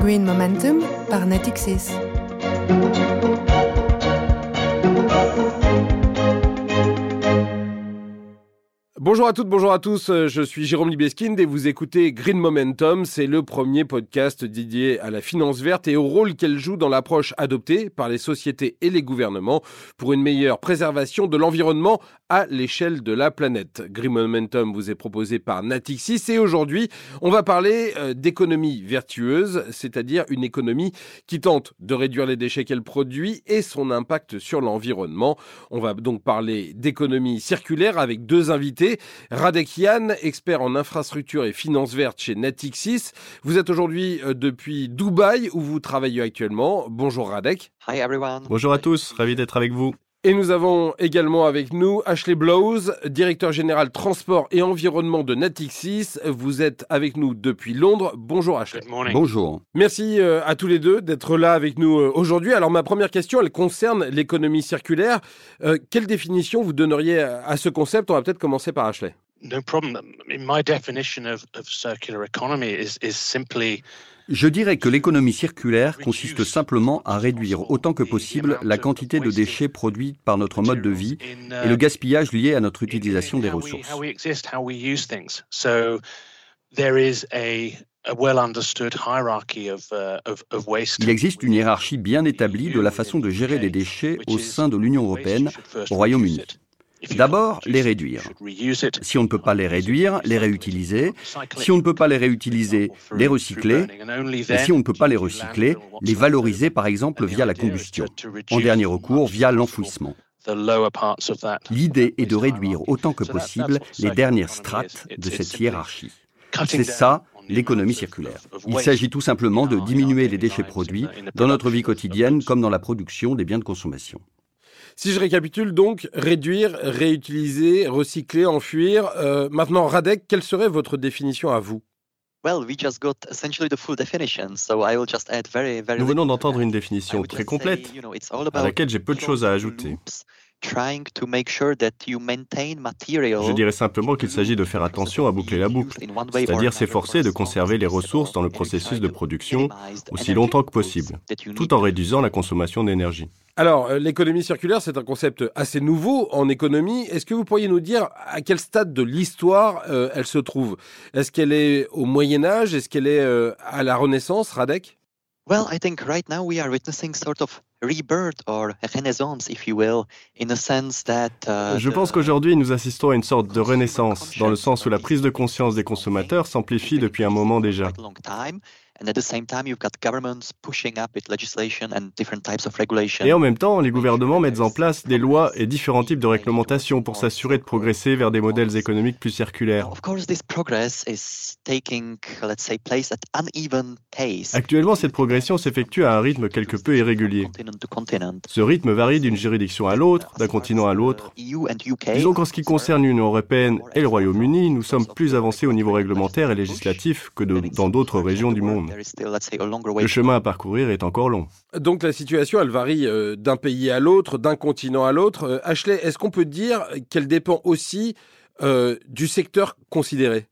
Green Momentum par Natixis. Bonjour à toutes, bonjour à tous, euh, je suis Jérôme Libeskind et vous écoutez Green Momentum, c'est le premier podcast dédié à la finance verte et au rôle qu'elle joue dans l'approche adoptée par les sociétés et les gouvernements pour une meilleure préservation de l'environnement à l'échelle de la planète. Green Momentum vous est proposé par Natixis et aujourd'hui on va parler euh, d'économie vertueuse, c'est-à-dire une économie qui tente de réduire les déchets qu'elle produit et son impact sur l'environnement. On va donc parler d'économie circulaire avec deux invités. Radek Yann, expert en infrastructure et finances vertes chez Natixis. Vous êtes aujourd'hui euh, depuis Dubaï où vous travaillez actuellement. Bonjour Radek. Hi everyone. Bonjour à tous, ravi d'être avec vous. Et nous avons également avec nous Ashley Blows, directeur général transport et environnement de Natixis. Vous êtes avec nous depuis Londres. Bonjour Ashley. Bonjour. Merci euh, à tous les deux d'être là avec nous euh, aujourd'hui. Alors ma première question, elle concerne l'économie circulaire. Euh, quelle définition vous donneriez à ce concept? On va peut-être commencer par Ashley. No problem. In my definition of, of circular economy is, is simply je dirais que l'économie circulaire consiste simplement à réduire autant que possible la quantité de déchets produits par notre mode de vie et le gaspillage lié à notre utilisation des ressources. Il existe une hiérarchie bien établie de la façon de gérer les déchets au sein de l'Union européenne, au Royaume-Uni. D'abord, les réduire. Si on ne peut pas les réduire, les réutiliser. Si on ne peut pas les réutiliser, les recycler. Et si on ne peut pas les recycler, les valoriser par exemple via la combustion. En dernier recours, via l'enfouissement. L'idée est de réduire autant que possible les dernières strates de cette hiérarchie. C'est ça l'économie circulaire. Il s'agit tout simplement de diminuer les déchets produits dans notre vie quotidienne comme dans la production des biens de consommation. Si je récapitule donc, réduire, réutiliser, recycler, enfuir. Euh, maintenant, Radek, quelle serait votre définition à vous? Nous venons d'entendre une définition très complète à laquelle j'ai peu de choses à ajouter. Je dirais simplement qu'il s'agit de faire attention à boucler la boucle, c'est-à-dire s'efforcer de conserver les ressources dans le processus de production aussi longtemps que possible, tout en réduisant la consommation d'énergie. Alors, euh, l'économie circulaire, c'est un concept assez nouveau en économie. Est-ce que vous pourriez nous dire à quel stade de l'histoire euh, elle se trouve? Est-ce qu'elle est au Moyen Âge? Est-ce qu'elle est euh, à la Renaissance, Radek? Well, I think right now we are witnessing sort of rebirth or renaissance, if you will, in a sense that. Uh, Je pense qu'aujourd'hui nous assistons à une sorte de renaissance, dans le sens où la prise de conscience des consommateurs s'amplifie depuis un moment déjà. Et en même temps, les gouvernements mettent en place des lois et différents types de réglementations pour s'assurer de progresser vers des modèles économiques plus circulaires. Actuellement, cette progression s'effectue à un rythme quelque peu irrégulier. Ce rythme varie d'une juridiction à l'autre, d'un continent à l'autre. E Disons qu'en ce qui concerne l'Union européenne et le Royaume-Uni, nous sommes plus avancés au niveau réglementaire et législatif que dans d'autres régions du monde. Le chemin à parcourir est encore long. Donc la situation, elle varie euh, d'un pays à l'autre, d'un continent à l'autre. Euh, Ashley, est-ce qu'on peut dire qu'elle dépend aussi euh, du secteur considéré?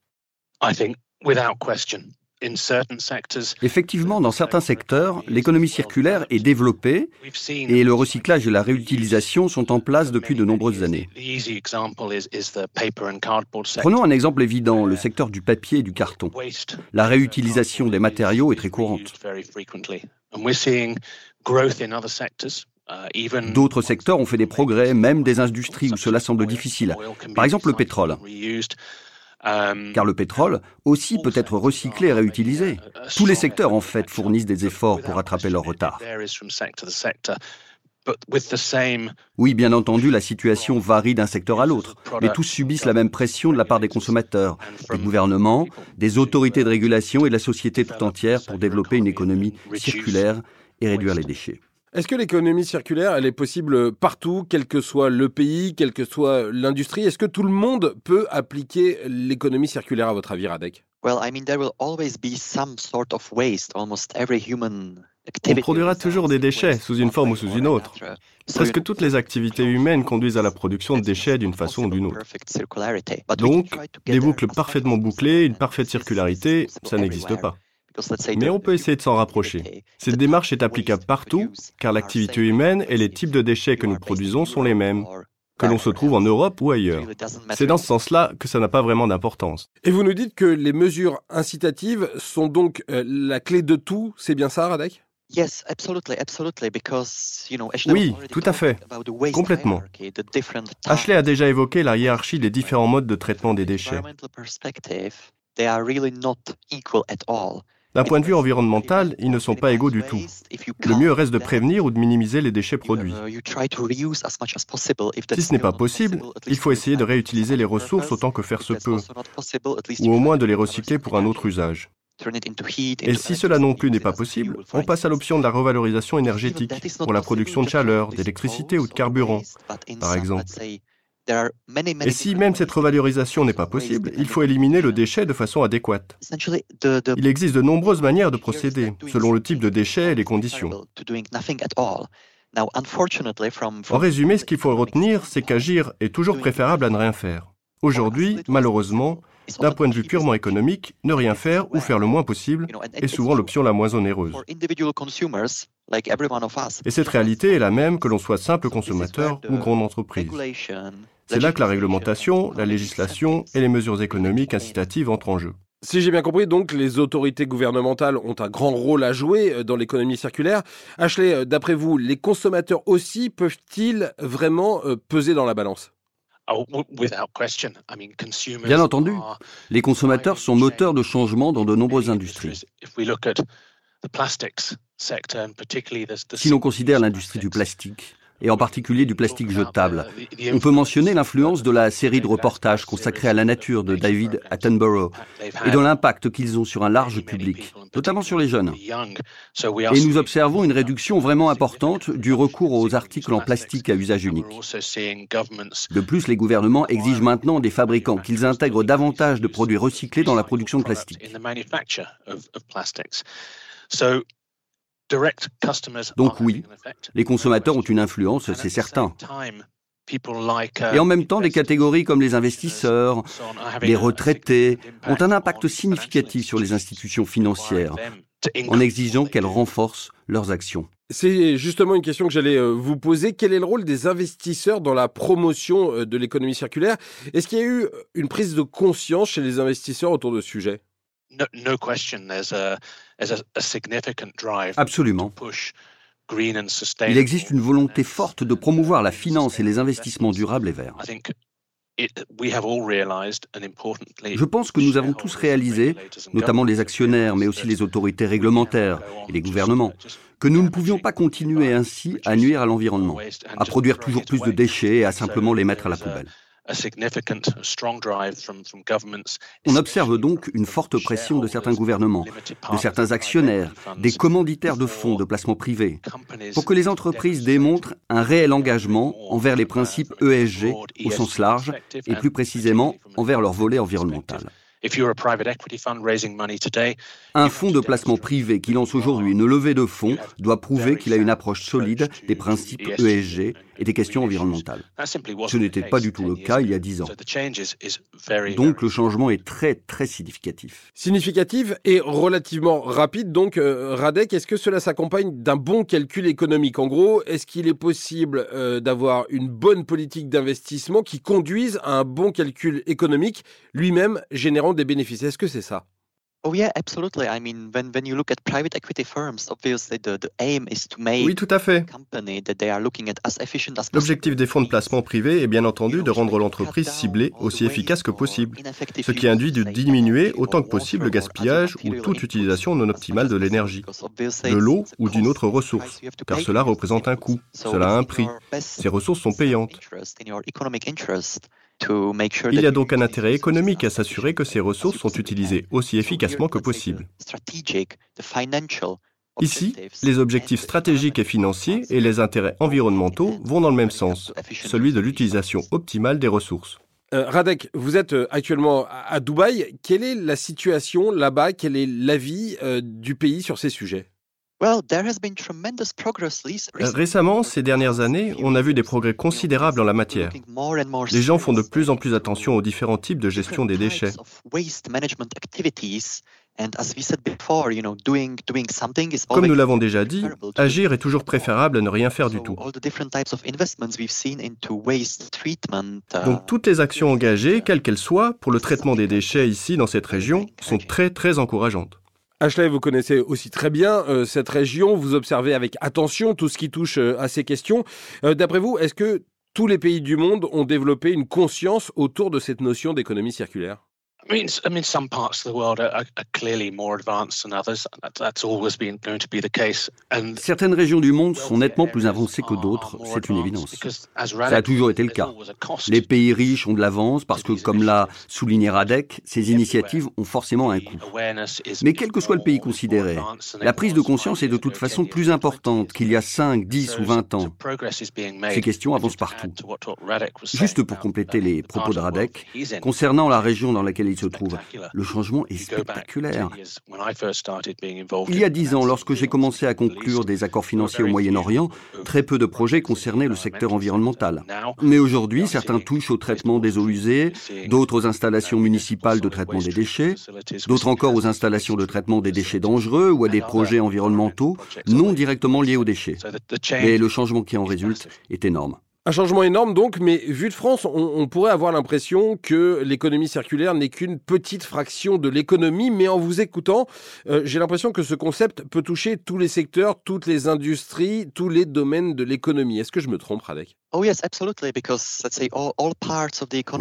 Effectivement, dans certains secteurs, l'économie circulaire est développée et le recyclage et la réutilisation sont en place depuis de nombreuses années. Prenons un exemple évident, le secteur du papier et du carton. La réutilisation des matériaux est très courante. D'autres secteurs ont fait des progrès, même des industries où cela semble difficile. Par exemple le pétrole. Euh, Car le pétrole aussi peut être recyclé et réutilisé. Tous les secteurs, en fait, fournissent des efforts pour rattraper leur retard. Oui, bien entendu, la situation varie d'un secteur à l'autre, mais tous subissent la même pression de la part des consommateurs, des gouvernements, des autorités de régulation et de la société tout entière pour développer une économie circulaire et réduire les déchets. Est-ce que l'économie circulaire, elle est possible partout, quel que soit le pays, quelle que soit l'industrie? Est-ce que tout le monde peut appliquer l'économie circulaire à votre avis, Radek? On produira toujours des déchets sous une forme ou sous une autre. Presque toutes les activités humaines conduisent à la production de déchets d'une façon ou d'une autre. Donc, des boucles parfaitement bouclées, une parfaite circularité, ça n'existe pas. Mais on peut essayer de s'en rapprocher. Cette démarche est applicable partout, car l'activité humaine et les types de déchets que nous produisons sont les mêmes que l'on se trouve en Europe ou ailleurs. C'est dans ce sens-là que ça n'a pas vraiment d'importance. Et vous nous dites que les mesures incitatives sont donc euh, la clé de tout, c'est bien ça, Radek? Oui, tout à fait. Complètement. Ashley a déjà évoqué la hiérarchie des différents modes de traitement des déchets. D'un point de vue environnemental, ils ne sont pas égaux du tout. Le mieux reste de prévenir ou de minimiser les déchets produits. Si ce n'est pas possible, il faut essayer de réutiliser les ressources autant que faire se peut, ou au moins de les recycler pour un autre usage. Et si cela non plus n'est pas possible, on passe à l'option de la revalorisation énergétique pour la production de chaleur, d'électricité ou de carburant, par exemple. Et si même cette revalorisation n'est pas possible, il faut éliminer le déchet de façon adéquate. Il existe de nombreuses manières de procéder, selon le type de déchet et les conditions. En résumé, ce qu'il faut retenir, c'est qu'agir est toujours préférable à ne rien faire. Aujourd'hui, malheureusement, d'un point de vue purement économique, ne rien faire ou faire le moins possible est souvent l'option la moins onéreuse. Et cette réalité est la même que l'on soit simple consommateur ou grande entreprise. C'est là que la réglementation, la législation et les mesures économiques incitatives entrent en jeu. Si j'ai bien compris, donc les autorités gouvernementales ont un grand rôle à jouer euh, dans l'économie circulaire. Ashley, euh, d'après vous, les consommateurs aussi peuvent-ils vraiment euh, peser dans la balance? Oh, Bien entendu, les consommateurs sont moteurs de changement dans de nombreuses industries. Si l'on considère l'industrie du plastique, et en particulier du plastique jetable. On peut mentionner l'influence de la série de reportages consacrés à la nature de David Attenborough et de l'impact qu'ils ont sur un large public, notamment sur les jeunes. Et nous observons une réduction vraiment importante du recours aux articles en plastique à usage unique. De plus, les gouvernements exigent maintenant des fabricants qu'ils intègrent davantage de produits recyclés dans la production de plastique. Donc oui, les consommateurs ont une influence, c'est certain. Et en même temps, des catégories comme les investisseurs, les retraités ont un impact significatif sur les institutions financières en exigeant qu'elles renforcent leurs actions. C'est justement une question que j'allais euh, vous poser. Quel est le rôle des investisseurs dans la promotion euh, de l'économie circulaire? Est-ce qu'il y a eu une prise de conscience chez les investisseurs autour de ce sujet? Absolument. Il existe une volonté forte de promouvoir la finance et les investissements durables et verts. Je pense que nous avons tous réalisé, notamment les actionnaires, mais aussi les autorités réglementaires et les gouvernements, que nous ne pouvions pas continuer ainsi à nuire à l'environnement, à produire toujours plus de déchets et à simplement les mettre à la poubelle. On observe donc une forte pression de certains gouvernements, de certains actionnaires, des commanditaires de fonds de placement privés, pour que les entreprises démontrent un réel engagement envers les principes ESG au sens large et plus précisément envers leur volet environnemental. Un fonds de placement privé qui lance aujourd'hui une levée de fonds doit prouver qu'il a une approche solide des principes ESG et des questions environnementales. Ce n'était pas du tout le cas il y a dix ans. Donc le changement est très très significatif. Significatif et relativement rapide. Donc euh, Radek, est-ce que cela s'accompagne d'un bon calcul économique? En gros, est-ce qu'il est possible euh, d'avoir une bonne politique d'investissement qui conduise à un bon calcul économique, lui-même générant des bénéfices Est-ce que c'est ça? Oui, tout à fait. L'objectif des fonds de placement privés est bien entendu de rendre l'entreprise ciblée aussi efficace que possible, ce qui induit de diminuer autant que possible le gaspillage ou toute utilisation non optimale de l'énergie, de l'eau ou d'une autre ressource, car cela représente un coût, cela a un prix. Ces ressources sont payantes. Il y a donc un intérêt économique à s'assurer que ces ressources sont utilisées aussi efficacement que possible. Ici, les objectifs stratégiques et financiers et les intérêts environnementaux vont dans le même sens, celui de l'utilisation optimale des ressources. Euh, Radek, vous êtes euh, actuellement à Dubaï. Quelle est la situation là-bas? Quel est l'avis euh, du pays sur ces sujets? Récemment, ces dernières années, on a vu des progrès considérables en la matière. Les gens font de plus en plus attention aux différents types de gestion des déchets. Comme nous l'avons déjà dit, agir est toujours préférable à ne rien faire du tout. Donc toutes les actions engagées, quelles qu'elles soient, pour le traitement des déchets ici dans cette région, sont très très encourageantes. Ashley, vous connaissez aussi très bien euh, cette région, vous observez avec attention tout ce qui touche euh, à ces questions. Euh, d'après vous, est-ce que tous les pays du monde ont développé une conscience autour de cette notion d'économie circulaire? I mean, I mean, some parts of the world are, are clearly more advanced than others. That's always been going to be the case. And Certaines régions du monde sont nettement plus avancées que d'autres, c'est une évidence. Ça a toujours été le cas. Les pays riches ont de l'avance parce que, comme l'a souligné Radek, ces initiatives ont forcément un coût. Mais quel que soit le pays considéré, la prise de conscience est de toute façon plus importante qu'il y a 5, 10 ou 20 ans. Ces questions avancent partout. Juste pour compléter les propos de Radek, concernant la région dans laquelle il se trouve. Le changement est spectaculaire. Il y a dix ans, lorsque j'ai commencé à conclure des accords financiers au Moyen-Orient, très peu de projets concernaient le secteur environnemental. Mais aujourd'hui, certains touchent au traitement des eaux usées, d'autres aux installations municipales de traitement des déchets, d'autres encore aux installations de traitement des déchets dangereux ou à des projets environnementaux non directement liés aux déchets. Et le changement qui en résulte est énorme. Un changement énorme donc, mais vu de France, on, pourrait avoir l'impression que l'économie circulaire n'est qu'une petite fraction de l'économie, mais en vous écoutant, euh, j'ai l'impression que ce concept peut toucher tous les secteurs, toutes les industries, tous les domaines de l'économie. Est-ce que je me trompe, Radek?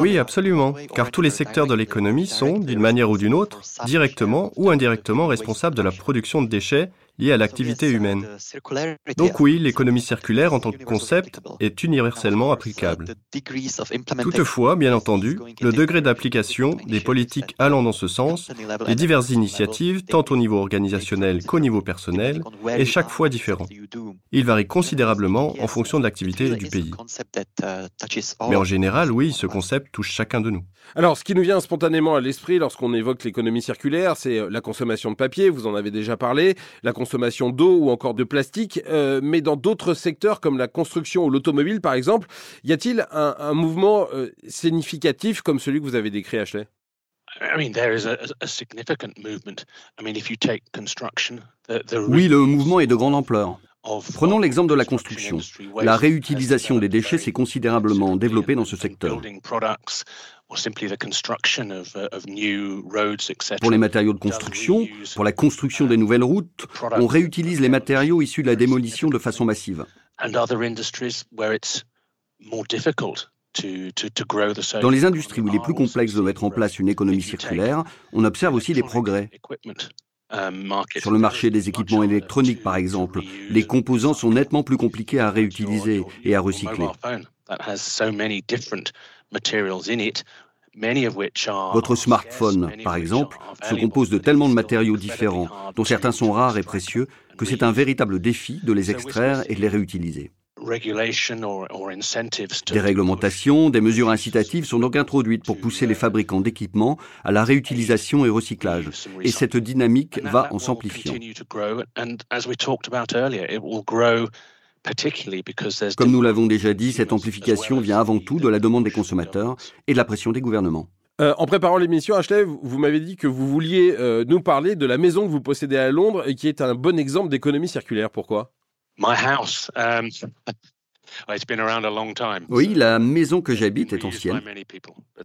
Oui, absolument, car tous les secteurs de l'économie sont, d'une manière ou d'une autre, directement ou indirectement responsables de la production de déchets liés à l'activité humaine. Donc oui, l'économie circulaire en tant que concept est universellement applicable. Toutefois, bien entendu, le degré d'application des politiques allant dans ce sens, les diverses initiatives, tant au niveau organisationnel qu'au niveau personnel, est chaque fois différent. Il varie considérablement en fonction de l'activité du pays. Mais en général, oui, ce concept touche chacun de nous. Alors, ce qui nous vient spontanément à l'esprit lorsqu'on évoque l'économie circulaire, c'est euh, la consommation de papier, vous en avez déjà parlé, la consommation d'eau ou encore de plastique, euh, mais dans d'autres secteurs comme la construction ou l'automobile par exemple, y a-t-il un, mouvement euh, significatif comme celui que vous avez décrit, Ashley? Oui, le mouvement est de grande ampleur. Prenons l'exemple de la construction. La réutilisation des déchets s'est considérablement développée dans ce secteur. Pour les matériaux de construction, pour la construction des nouvelles routes, on réutilise les matériaux issus de la démolition de façon massive. Dans les industries où il est plus complexe de mettre en place une économie circulaire, on observe aussi des progrès. Um, Sur le marché des équipements électroniques, par exemple, les composants sont nettement plus compliqués à réutiliser et à recycler. Votre smartphone, par exemple, se compose de tellement de matériaux différents, dont certains sont rares et précieux, que c'est un véritable défi de les extraire et de les réutiliser. Des réglementations, des mesures incitatives sont donc introduites pour pousser les fabricants d'équipements à la réutilisation et recyclage. Et cette dynamique va en s'amplifiant. Comme nous l'avons déjà dit, cette amplification vient avant tout de la demande des consommateurs et de la pression des gouvernements. Euh, en préparant l'émission, Ashley, vous, m'avez dit que vous vouliez euh, nous parler de la maison que vous possédez à Londres et qui est un bon exemple d'économie circulaire. Pourquoi? Um, oui, la maison que j'habite est ancienne.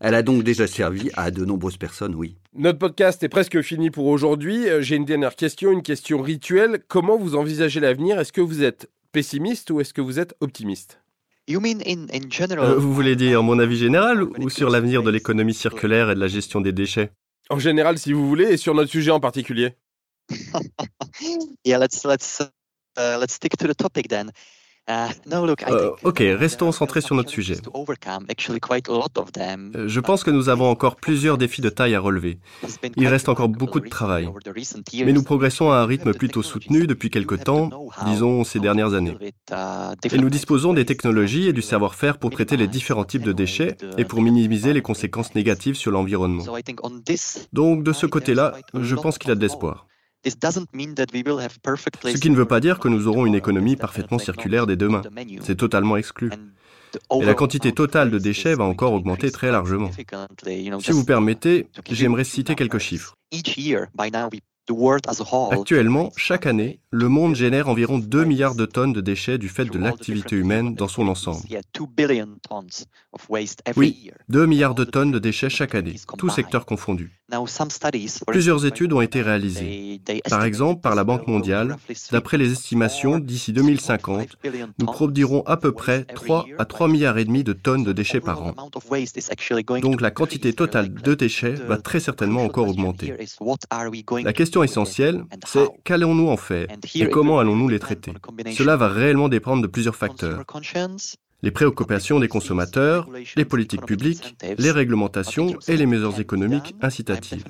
Elle a donc déjà servi à de nombreuses personnes, oui. Notre podcast est presque fini pour aujourd'hui. Euh, j'ai une dernière question, une question rituelle. Comment vous envisagez l'avenir? Est-ce que vous êtes pessimiste ou est-ce que vous êtes optimiste? Euh, Vous voulez dire mon avis général ou sur l'avenir de l'économie circulaire et de la gestion des déchets? En général, si vous voulez, et sur notre sujet en particulier. yeah, let's, let's Uh, let's stick to the topic then. Uh, ok, restons centrés sur notre sujet. Euh, je pense que nous avons encore plusieurs défis de taille à relever. Il reste encore beaucoup de travail. Mais nous progressons à un rythme plutôt soutenu depuis quelque temps, disons ces dernières années. Et nous disposons des technologies et du savoir-faire pour traiter les différents types de déchets et pour minimiser les conséquences négatives sur l'environnement. Donc de ce côté-là, je pense qu'il y a de l'espoir. Ce qui ne veut pas dire que nous aurons une économie parfaitement circulaire dès demain. C'est totalement exclu. Et la quantité totale de déchets va encore augmenter très largement. Si vous permettez, j'aimerais citer quelques chiffres. Actuellement, chaque année, le monde génère environ 2 milliards de tonnes de déchets du fait de l'activité humaine dans son ensemble. Oui, 2 milliards de tonnes de déchets chaque année, tous secteurs confondus. Plusieurs études ont été réalisées. Par exemple, par la Banque mondiale, d'après les estimations, d'ici 2050, nous produirons à peu près 3 à 3 milliards et demi de tonnes de déchets par an. Donc la quantité totale de déchets va très certainement encore augmenter. La question essentielle, c'est qu'allons-nous en faire et comment allons-nous les traiter? Cela va réellement dépendre de plusieurs facteurs les préoccupations des consommateurs, les politiques publiques, les réglementations et les mesures économiques incitatives.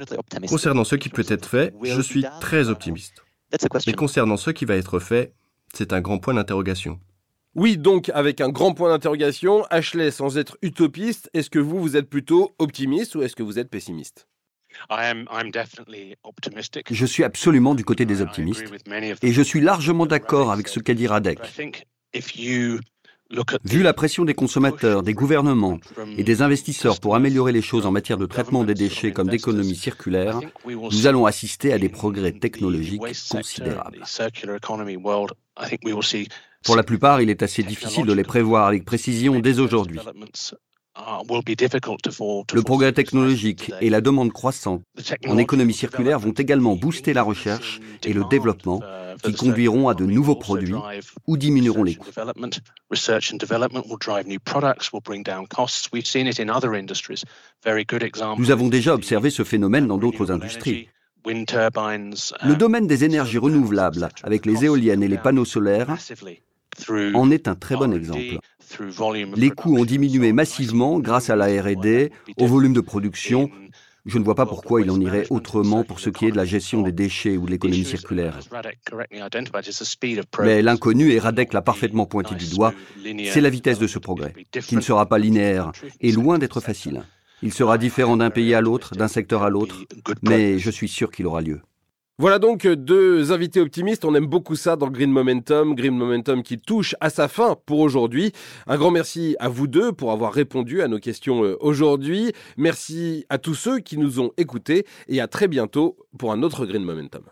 Concernant ce qui peut être fait, je suis très optimiste. Mais concernant ce qui va être fait, c'est un grand point d'interrogation. Oui, donc avec un grand point d'interrogation, Ashley, sans être utopiste, est-ce que vous, vous êtes plutôt optimiste ou est-ce que vous êtes pessimiste? Je suis absolument du côté des optimistes et je suis largement d'accord avec ce qu'a dit Radek. Vu la pression des consommateurs, des gouvernements et des investisseurs pour améliorer les choses en matière de traitement des déchets comme d'économie circulaire, nous allons assister à des progrès technologiques considérables. Pour la plupart, il est assez difficile de les prévoir avec précision dès aujourd'hui. Le progrès technologique et la demande croissante en économie circulaire vont également booster la recherche et le développement qui conduiront à de nouveaux produits ou diminueront les coûts. Nous avons déjà observé ce phénomène dans d'autres industries. Le domaine des énergies renouvelables, avec les éoliennes et les panneaux solaires, en est un très bon exemple. Les coûts ont diminué massivement grâce à la RD, au volume de production. Je ne vois pas pourquoi il en irait autrement pour ce qui est de la gestion des déchets ou de l'économie circulaire. Mais l'inconnu, et Radek l'a parfaitement pointé du doigt, c'est la vitesse de ce progrès, qui ne sera pas linéaire et loin d'être facile. Il sera différent d'un pays à l'autre, d'un secteur à l'autre, mais je suis sûr qu'il aura lieu. Voilà donc deux invités optimistes. On aime beaucoup ça dans Green Momentum. Green Momentum qui touche à sa fin pour aujourd'hui. Un grand merci à vous deux pour avoir répondu à nos questions euh, aujourd'hui. Merci à tous ceux qui nous ont écoutés et à très bientôt pour un autre Green Momentum.